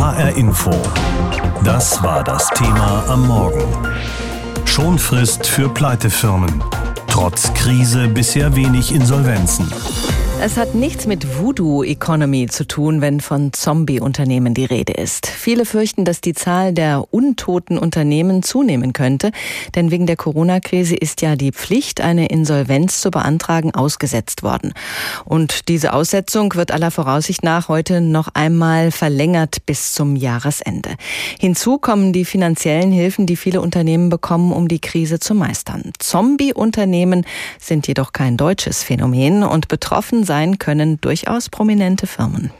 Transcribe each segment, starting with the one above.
HR Info. Das war das Thema am Morgen. Schonfrist für Pleitefirmen. Trotz Krise bisher wenig Insolvenzen. Es hat nichts mit Voodoo Economy zu tun, wenn von Zombie-Unternehmen die Rede ist. Viele fürchten, dass die Zahl der untoten Unternehmen zunehmen könnte, denn wegen der Corona-Krise ist ja die Pflicht, eine Insolvenz zu beantragen, ausgesetzt worden. Und diese Aussetzung wird aller Voraussicht nach heute noch einmal verlängert bis zum Jahresende. Hinzu kommen die finanziellen Hilfen, die viele Unternehmen bekommen, um die Krise zu meistern. Zombie-Unternehmen sind jedoch kein deutsches Phänomen und betroffen sein können durchaus prominente Firmen.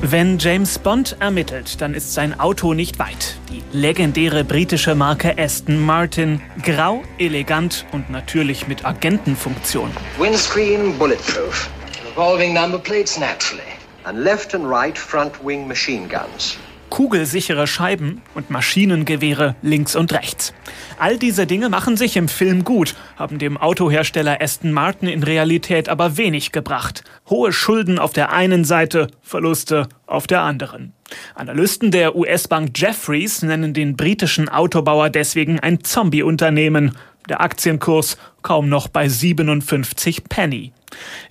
Wenn James Bond ermittelt, dann ist sein Auto nicht weit. Die legendäre britische Marke Aston Martin, grau, elegant und natürlich mit Agentenfunktion. Windscreen bulletproof, revolving number plates naturally, and left and right front wing machine guns kugelsichere Scheiben und Maschinengewehre links und rechts. All diese Dinge machen sich im Film gut, haben dem Autohersteller Aston Martin in Realität aber wenig gebracht. Hohe Schulden auf der einen Seite, Verluste auf der anderen. Analysten der US-Bank Jeffries nennen den britischen Autobauer deswegen ein Zombie-Unternehmen. Der Aktienkurs kaum noch bei 57 Penny.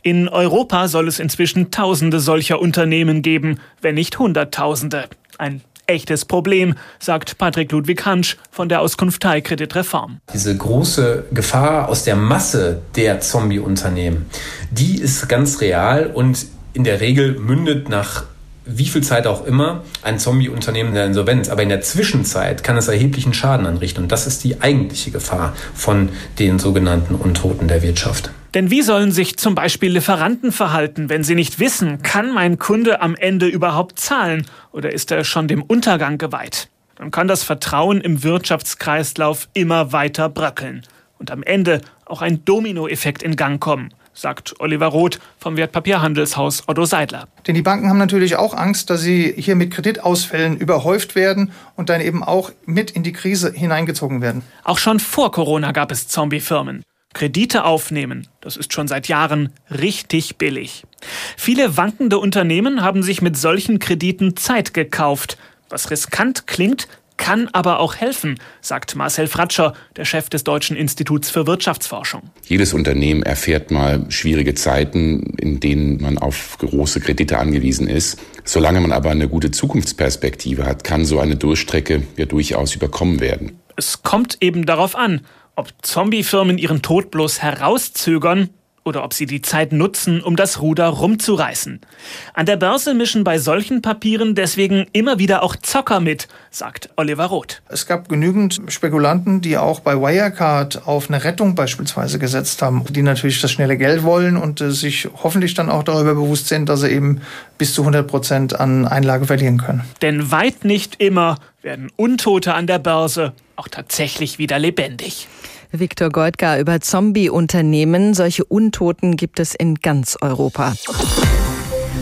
In Europa soll es inzwischen Tausende solcher Unternehmen geben, wenn nicht Hunderttausende. Ein echtes Problem, sagt Patrick Ludwig Hansch von der Auskunftei Kreditreform. Diese große Gefahr aus der Masse der Zombie-Unternehmen, die ist ganz real und in der Regel mündet nach wie viel Zeit auch immer ein Zombie-Unternehmen der Insolvenz. Aber in der Zwischenzeit kann es erheblichen Schaden anrichten. Und das ist die eigentliche Gefahr von den sogenannten Untoten der Wirtschaft. Denn wie sollen sich zum Beispiel Lieferanten verhalten, wenn sie nicht wissen, kann mein Kunde am Ende überhaupt zahlen oder ist er schon dem Untergang geweiht? Dann kann das Vertrauen im Wirtschaftskreislauf immer weiter bröckeln und am Ende auch ein Dominoeffekt in Gang kommen sagt Oliver Roth vom Wertpapierhandelshaus Otto Seidler. Denn die Banken haben natürlich auch Angst, dass sie hier mit Kreditausfällen überhäuft werden und dann eben auch mit in die Krise hineingezogen werden. Auch schon vor Corona gab es Zombie-Firmen. Kredite aufnehmen, das ist schon seit Jahren richtig billig. Viele wankende Unternehmen haben sich mit solchen Krediten Zeit gekauft. Was riskant klingt, kann aber auch helfen, sagt Marcel Fratscher, der Chef des Deutschen Instituts für Wirtschaftsforschung. Jedes Unternehmen erfährt mal schwierige Zeiten, in denen man auf große Kredite angewiesen ist. Solange man aber eine gute Zukunftsperspektive hat, kann so eine Durchstrecke ja durchaus überkommen werden. Es kommt eben darauf an, ob Zombiefirmen ihren Tod bloß herauszögern oder ob sie die Zeit nutzen, um das Ruder rumzureißen. An der Börse mischen bei solchen Papieren deswegen immer wieder auch Zocker mit, sagt Oliver Roth. Es gab genügend Spekulanten, die auch bei Wirecard auf eine Rettung beispielsweise gesetzt haben, die natürlich das schnelle Geld wollen und äh, sich hoffentlich dann auch darüber bewusst sind, dass sie eben bis zu 100 Prozent an Einlage verlieren können. Denn weit nicht immer werden Untote an der Börse auch tatsächlich wieder lebendig. Viktor Goldgar über Zombie-Unternehmen. Solche Untoten gibt es in ganz Europa.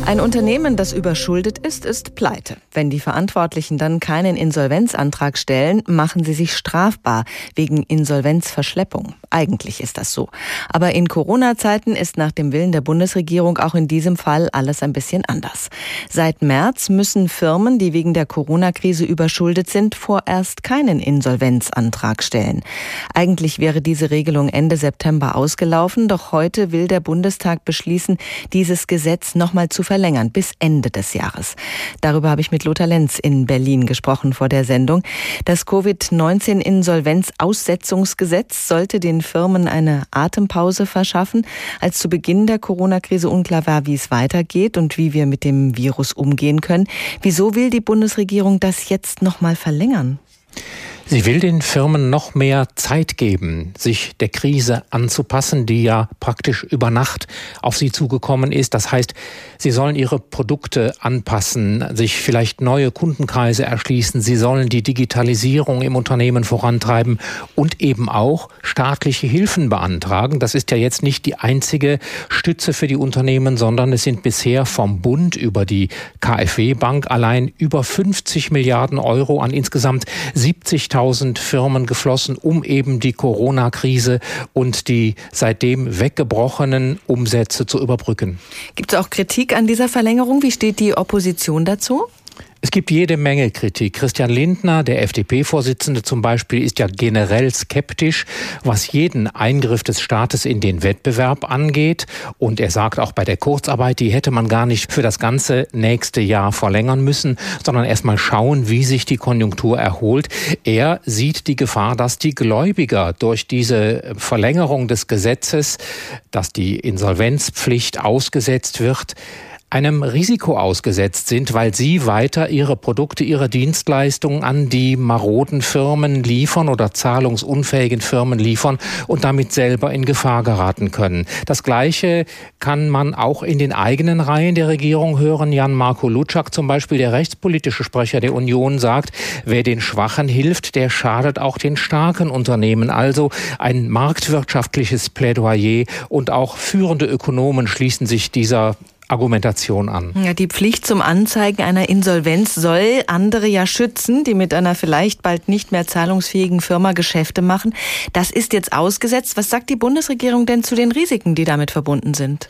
Ein Unternehmen, das überschuldet ist, ist pleite. Wenn die Verantwortlichen dann keinen Insolvenzantrag stellen, machen sie sich strafbar wegen Insolvenzverschleppung. Eigentlich ist das so. Aber in Corona-Zeiten ist nach dem Willen der Bundesregierung auch in diesem Fall alles ein bisschen anders. Seit März müssen Firmen, die wegen der Corona-Krise überschuldet sind, vorerst keinen Insolvenzantrag stellen. Eigentlich wäre diese Regelung Ende September ausgelaufen, doch heute will der Bundestag beschließen, dieses Gesetz nochmal zu verlängern bis Ende des Jahres. Darüber habe ich mit Lothar Lenz in Berlin gesprochen vor der Sendung. Das Covid-19-Insolvenzaussetzungsgesetz sollte den Firmen eine Atempause verschaffen, als zu Beginn der Corona-Krise unklar war, wie es weitergeht und wie wir mit dem Virus umgehen können. Wieso will die Bundesregierung das jetzt noch mal verlängern? Sie will den Firmen noch mehr Zeit geben, sich der Krise anzupassen, die ja praktisch über Nacht auf sie zugekommen ist. Das heißt, sie sollen ihre Produkte anpassen, sich vielleicht neue Kundenkreise erschließen, sie sollen die Digitalisierung im Unternehmen vorantreiben und eben auch staatliche Hilfen beantragen. Das ist ja jetzt nicht die einzige Stütze für die Unternehmen, sondern es sind bisher vom Bund über die KfW Bank allein über 50 Milliarden Euro an insgesamt 70 60.000 Firmen geflossen, um eben die Corona-Krise und die seitdem weggebrochenen Umsätze zu überbrücken. Gibt es auch Kritik an dieser Verlängerung? Wie steht die Opposition dazu? Es gibt jede Menge Kritik. Christian Lindner, der FDP-Vorsitzende zum Beispiel, ist ja generell skeptisch, was jeden Eingriff des Staates in den Wettbewerb angeht. Und er sagt auch bei der Kurzarbeit, die hätte man gar nicht für das ganze nächste Jahr verlängern müssen, sondern erst mal schauen, wie sich die Konjunktur erholt. Er sieht die Gefahr, dass die Gläubiger durch diese Verlängerung des Gesetzes, dass die Insolvenzpflicht ausgesetzt wird, einem Risiko ausgesetzt sind, weil sie weiter ihre Produkte, ihre Dienstleistungen an die maroden Firmen liefern oder zahlungsunfähigen Firmen liefern und damit selber in Gefahr geraten können. Das Gleiche kann man auch in den eigenen Reihen der Regierung hören. Jan-Marco Lutschak zum Beispiel, der rechtspolitische Sprecher der Union, sagt, wer den Schwachen hilft, der schadet auch den starken Unternehmen. Also ein marktwirtschaftliches Plädoyer und auch führende Ökonomen schließen sich dieser Argumentation an. Ja, die Pflicht zum Anzeigen einer Insolvenz soll andere ja schützen, die mit einer vielleicht bald nicht mehr zahlungsfähigen Firma Geschäfte machen. Das ist jetzt ausgesetzt. Was sagt die Bundesregierung denn zu den Risiken, die damit verbunden sind?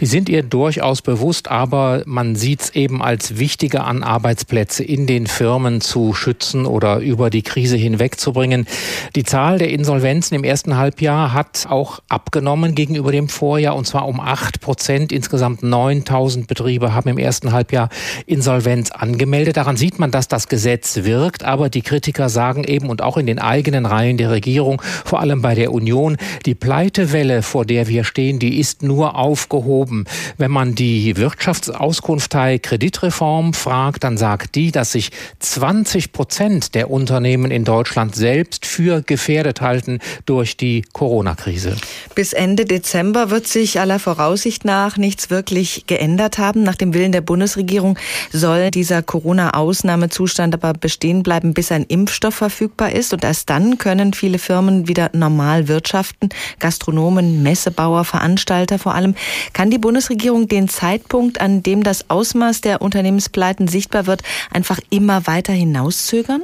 Die sind ihr durchaus bewusst, aber man sieht es eben als wichtiger an, Arbeitsplätze in den Firmen zu schützen oder über die Krise hinwegzubringen. Die Zahl der Insolvenzen im ersten Halbjahr hat auch abgenommen gegenüber dem Vorjahr und zwar um acht Prozent, insgesamt neun 9000 Betriebe haben im ersten Halbjahr Insolvenz angemeldet. Daran sieht man, dass das Gesetz wirkt. Aber die Kritiker sagen eben und auch in den eigenen Reihen der Regierung, vor allem bei der Union, die Pleitewelle, vor der wir stehen, die ist nur aufgehoben. Wenn man die Wirtschaftsauskunftei Kreditreform fragt, dann sagt die, dass sich 20 Prozent der Unternehmen in Deutschland selbst für gefährdet halten durch die Corona-Krise. Bis Ende Dezember wird sich aller Voraussicht nach nichts wirklich geändert haben. Nach dem Willen der Bundesregierung soll dieser Corona-Ausnahmezustand aber bestehen bleiben, bis ein Impfstoff verfügbar ist. Und erst dann können viele Firmen wieder normal wirtschaften. Gastronomen, Messebauer, Veranstalter vor allem. Kann die Bundesregierung den Zeitpunkt, an dem das Ausmaß der Unternehmenspleiten sichtbar wird, einfach immer weiter hinauszögern?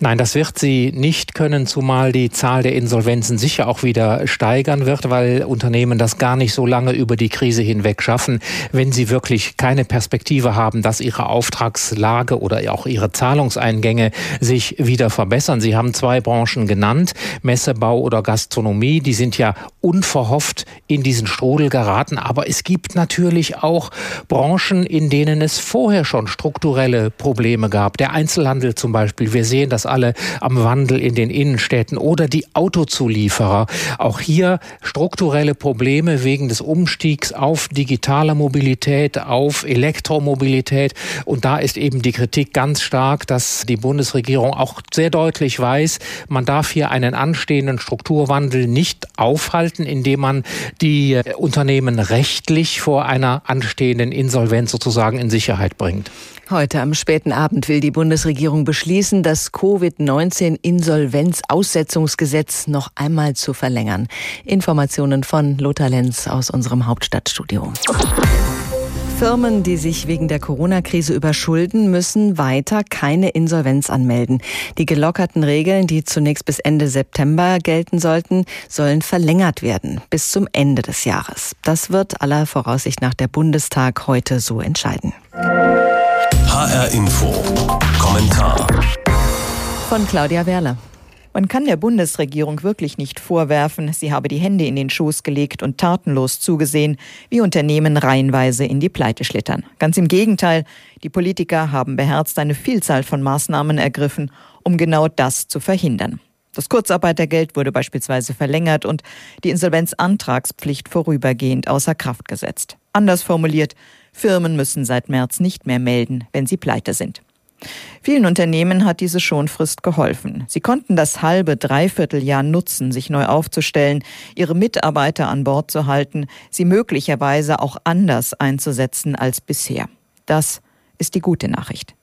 Nein, das wird sie nicht können, zumal die Zahl der Insolvenzen sicher auch wieder steigern wird, weil Unternehmen das gar nicht so lange über die Krise hinweg schaffen, wenn sie wirklich keine Perspektive haben, dass ihre Auftragslage oder auch ihre Zahlungseingänge sich wieder verbessern. Sie haben zwei Branchen genannt, Messebau oder Gastronomie, die sind ja unverhofft in diesen Strudel geraten, aber es gibt natürlich auch Branchen, in denen es vorher schon strukturelle Probleme gab. Der Einzelhandel zum Beispiel. Wir sehen sehen das alle am Wandel in den Innenstädten oder die Autozulieferer. Auch hier strukturelle Probleme wegen des Umstiegs auf digitale Mobilität, auf Elektromobilität. Und da ist eben die Kritik ganz stark, dass die Bundesregierung auch sehr deutlich weiß, man darf hier einen anstehenden Strukturwandel nicht aufhalten, indem man die Unternehmen rechtlich vor einer anstehenden Insolvenz sozusagen in Sicherheit bringt. Heute am späten Abend will die Bundesregierung beschließen, das Covid-19-Insolvenzaussetzungsgesetz noch einmal zu verlängern. Informationen von Lothar Lenz aus unserem Hauptstadtstudio. Firmen, die sich wegen der Corona-Krise überschulden, müssen weiter keine Insolvenz anmelden. Die gelockerten Regeln, die zunächst bis Ende September gelten sollten, sollen verlängert werden bis zum Ende des Jahres. Das wird aller Voraussicht nach der Bundestag heute so entscheiden. HR Info. Kommentar. Von Claudia Werle. Man kann der Bundesregierung wirklich nicht vorwerfen, sie habe die Hände in den Schoß gelegt und tatenlos zugesehen, wie Unternehmen reihenweise in die Pleite schlittern. Ganz im Gegenteil, die Politiker haben beherzt eine Vielzahl von Maßnahmen ergriffen, um genau das zu verhindern. Das Kurzarbeitergeld wurde beispielsweise verlängert und die Insolvenzantragspflicht vorübergehend außer Kraft gesetzt. Anders formuliert, Firmen müssen seit März nicht mehr melden, wenn sie pleite sind. Vielen Unternehmen hat diese Schonfrist geholfen. Sie konnten das halbe, dreiviertel Jahr nutzen, sich neu aufzustellen, ihre Mitarbeiter an Bord zu halten, sie möglicherweise auch anders einzusetzen als bisher. Das ist die gute Nachricht.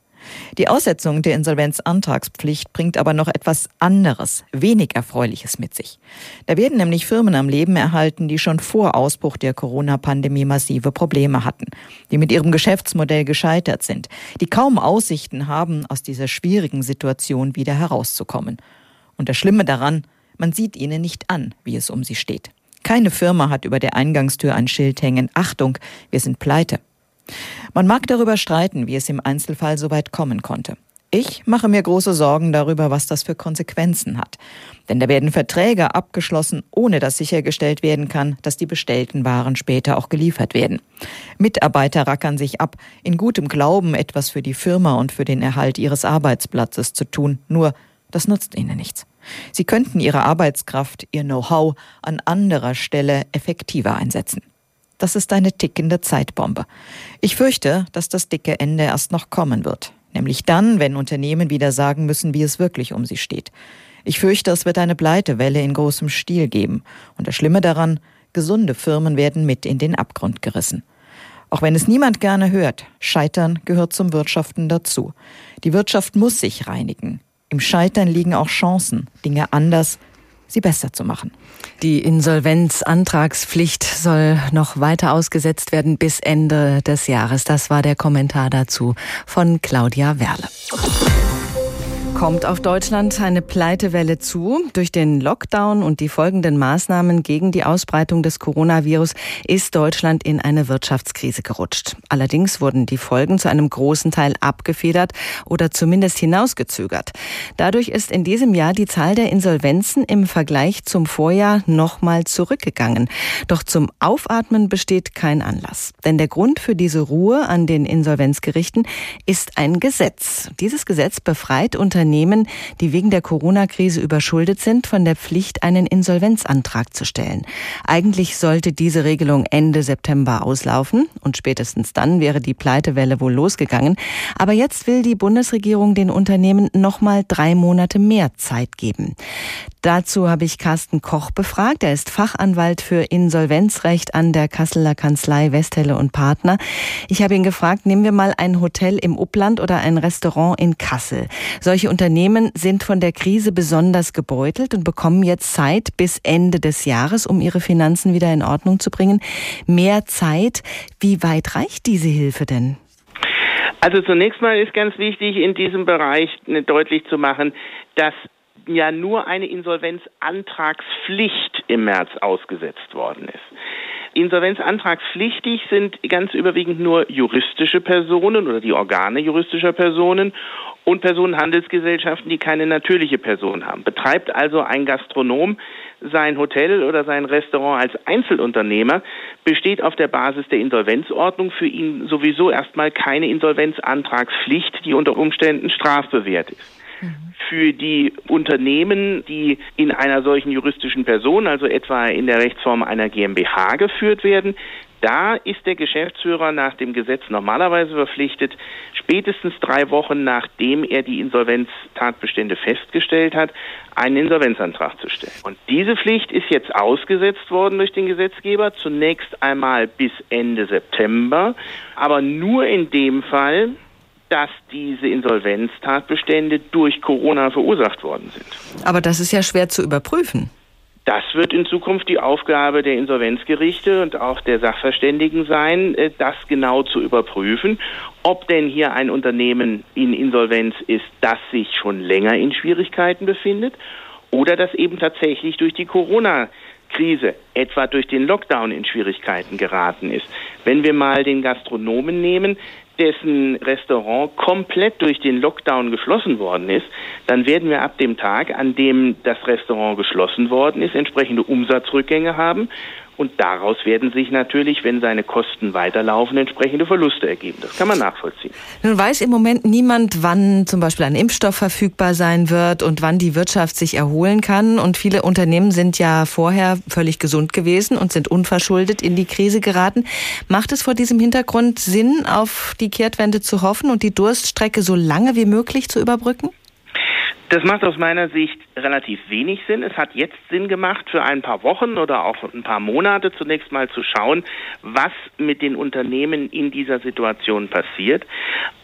Die Aussetzung der Insolvenzantragspflicht bringt aber noch etwas anderes, wenig Erfreuliches mit sich. Da werden nämlich Firmen am Leben erhalten, die schon vor Ausbruch der Corona-Pandemie massive Probleme hatten, die mit ihrem Geschäftsmodell gescheitert sind, die kaum Aussichten haben, aus dieser schwierigen Situation wieder herauszukommen. Und das Schlimme daran, man sieht ihnen nicht an, wie es um sie steht. Keine Firma hat über der Eingangstür ein Schild hängen. Achtung, wir sind pleite. Man mag darüber streiten, wie es im Einzelfall so weit kommen konnte. Ich mache mir große Sorgen darüber, was das für Konsequenzen hat. Denn da werden Verträge abgeschlossen, ohne dass sichergestellt werden kann, dass die bestellten Waren später auch geliefert werden. Mitarbeiter rackern sich ab, in gutem Glauben etwas für die Firma und für den Erhalt ihres Arbeitsplatzes zu tun. Nur, das nutzt ihnen nichts. Sie könnten ihre Arbeitskraft, ihr Know-how an anderer Stelle effektiver einsetzen. Das ist eine tickende Zeitbombe. Ich fürchte, dass das dicke Ende erst noch kommen wird. Nämlich dann, wenn Unternehmen wieder sagen müssen, wie es wirklich um sie steht. Ich fürchte, es wird eine Pleitewelle in großem Stil geben. Und das Schlimme daran, gesunde Firmen werden mit in den Abgrund gerissen. Auch wenn es niemand gerne hört, Scheitern gehört zum Wirtschaften dazu. Die Wirtschaft muss sich reinigen. Im Scheitern liegen auch Chancen, Dinge anders, sie besser zu machen. Die Insolvenzantragspflicht soll noch weiter ausgesetzt werden bis Ende des Jahres. Das war der Kommentar dazu von Claudia Werle kommt auf Deutschland eine Pleitewelle zu. Durch den Lockdown und die folgenden Maßnahmen gegen die Ausbreitung des Coronavirus ist Deutschland in eine Wirtschaftskrise gerutscht. Allerdings wurden die Folgen zu einem großen Teil abgefedert oder zumindest hinausgezögert. Dadurch ist in diesem Jahr die Zahl der Insolvenzen im Vergleich zum Vorjahr nochmal zurückgegangen. Doch zum Aufatmen besteht kein Anlass. Denn der Grund für diese Ruhe an den Insolvenzgerichten ist ein Gesetz. Dieses Gesetz befreit Unternehmen Unternehmen, die wegen der Corona-Krise überschuldet sind, von der Pflicht, einen Insolvenzantrag zu stellen. Eigentlich sollte diese Regelung Ende September auslaufen und spätestens dann wäre die Pleitewelle wohl losgegangen. Aber jetzt will die Bundesregierung den Unternehmen noch mal drei Monate mehr Zeit geben. Dazu habe ich Carsten Koch befragt. Er ist Fachanwalt für Insolvenzrecht an der Kasseler Kanzlei Westhelle und Partner. Ich habe ihn gefragt, nehmen wir mal ein Hotel im Upland oder ein Restaurant in Kassel. Solche Unternehmen sind von der Krise besonders gebeutelt und bekommen jetzt Zeit bis Ende des Jahres, um ihre Finanzen wieder in Ordnung zu bringen. Mehr Zeit. Wie weit reicht diese Hilfe denn? Also zunächst mal ist ganz wichtig, in diesem Bereich deutlich zu machen, dass ja nur eine Insolvenzantragspflicht im März ausgesetzt worden ist. Insolvenzantragspflichtig sind ganz überwiegend nur juristische Personen oder die Organe juristischer Personen und Personenhandelsgesellschaften, die keine natürliche Person haben. Betreibt also ein Gastronom sein Hotel oder sein Restaurant als Einzelunternehmer, besteht auf der Basis der Insolvenzordnung für ihn sowieso erstmal keine Insolvenzantragspflicht, die unter Umständen strafbewehrt ist für die Unternehmen, die in einer solchen juristischen Person, also etwa in der Rechtsform einer GmbH geführt werden, da ist der Geschäftsführer nach dem Gesetz normalerweise verpflichtet, spätestens drei Wochen nachdem er die Insolvenztatbestände festgestellt hat, einen Insolvenzantrag zu stellen. Und diese Pflicht ist jetzt ausgesetzt worden durch den Gesetzgeber, zunächst einmal bis Ende September, aber nur in dem Fall, dass diese Insolvenztatbestände durch Corona verursacht worden sind. Aber das ist ja schwer zu überprüfen. Das wird in Zukunft die Aufgabe der Insolvenzgerichte und auch der Sachverständigen sein, äh, das genau zu überprüfen, ob denn hier ein Unternehmen in Insolvenz ist, das sich schon länger in Schwierigkeiten befindet oder das eben tatsächlich durch die Corona Krise, etwa durch den Lockdown in Schwierigkeiten geraten ist. Wenn wir mal den Gastronomen nehmen, dessen Restaurant komplett durch den Lockdown geschlossen worden ist, dann werden wir ab dem Tag, an dem das Restaurant geschlossen worden ist, entsprechende Umsatzrückgänge haben. Und daraus werden sich natürlich, wenn seine Kosten weiterlaufen, entsprechende Verluste ergeben. Das kann man nachvollziehen. Nun weiß im Moment niemand, wann zum Beispiel ein Impfstoff verfügbar sein wird und wann die Wirtschaft sich erholen kann. Und viele Unternehmen sind ja vorher völlig gesund gewesen und sind unverschuldet in die Krise geraten. Macht es vor diesem Hintergrund Sinn, auf die Kehrtwende zu hoffen und die Durststrecke so lange wie möglich zu überbrücken? Das macht aus meiner Sicht relativ wenig Sinn. Es hat jetzt Sinn gemacht, für ein paar Wochen oder auch ein paar Monate zunächst mal zu schauen, was mit den Unternehmen in dieser Situation passiert.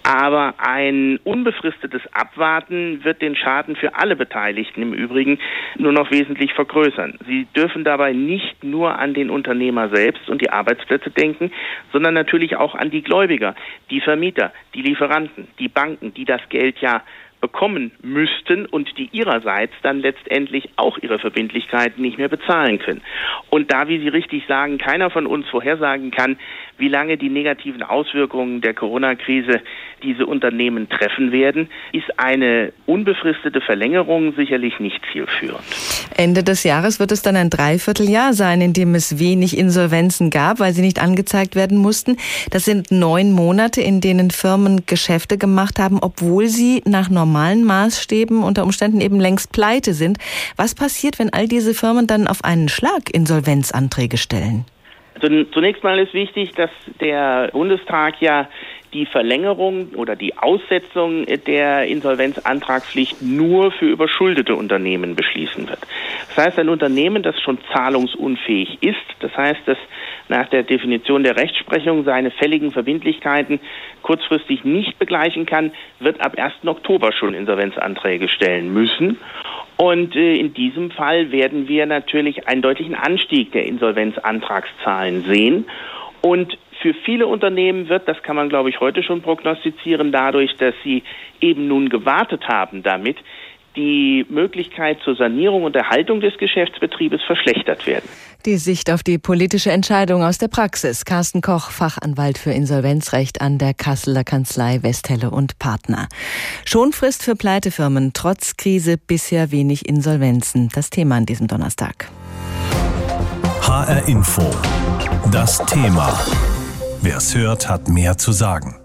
Aber ein unbefristetes Abwarten wird den Schaden für alle Beteiligten im Übrigen nur noch wesentlich vergrößern. Sie dürfen dabei nicht nur an den Unternehmer selbst und die Arbeitsplätze denken, sondern natürlich auch an die Gläubiger, die Vermieter, die Lieferanten, die Banken, die das Geld ja bekommen müssten und die ihrerseits dann letztendlich auch ihre Verbindlichkeiten nicht mehr bezahlen können. Und da, wie Sie richtig sagen, keiner von uns vorhersagen kann, wie lange die negativen Auswirkungen der Corona-Krise diese Unternehmen treffen werden, ist eine unbefristete Verlängerung sicherlich nicht zielführend. Ende des Jahres wird es dann ein Dreivierteljahr sein, in dem es wenig Insolvenzen gab, weil sie nicht angezeigt werden mussten. Das sind neun Monate, in denen Firmen Geschäfte gemacht haben, obwohl sie nach normalen Maßstäben unter Umständen eben längst pleite sind. Was passiert, wenn all diese Firmen dann auf einen Schlag Insolvenzanträge stellen? Zunächst mal ist wichtig, dass der Bundestag ja die Verlängerung oder die Aussetzung der Insolvenzantragspflicht nur für überschuldete Unternehmen beschließen wird. Das heißt, ein Unternehmen, das schon zahlungsunfähig ist, das heißt, dass nach der Definition der Rechtsprechung seine fälligen Verbindlichkeiten kurzfristig nicht begleichen kann, wird ab 1. Oktober schon Insolvenzanträge stellen müssen. Und äh, in diesem Fall werden wir natürlich einen deutlichen Anstieg der Insolvenzantragszahlen sehen. Und für viele Unternehmen wird, das kann man glaube ich heute schon prognostizieren, dadurch, dass sie eben nun gewartet haben damit, die Möglichkeit zur Sanierung und Erhaltung des Geschäftsbetriebes verschlechtert werden. Die Sicht auf die politische Entscheidung aus der Praxis. Carsten Koch, Fachanwalt für Insolvenzrecht an der Kasseler Kanzlei Westhelle und Partner. Schonfrist für Pleitefirmen, trotz Krise bisher wenig Insolvenzen. Das Thema an diesem Donnerstag. HR Info. Das Thema. Wer es hört, hat mehr zu sagen.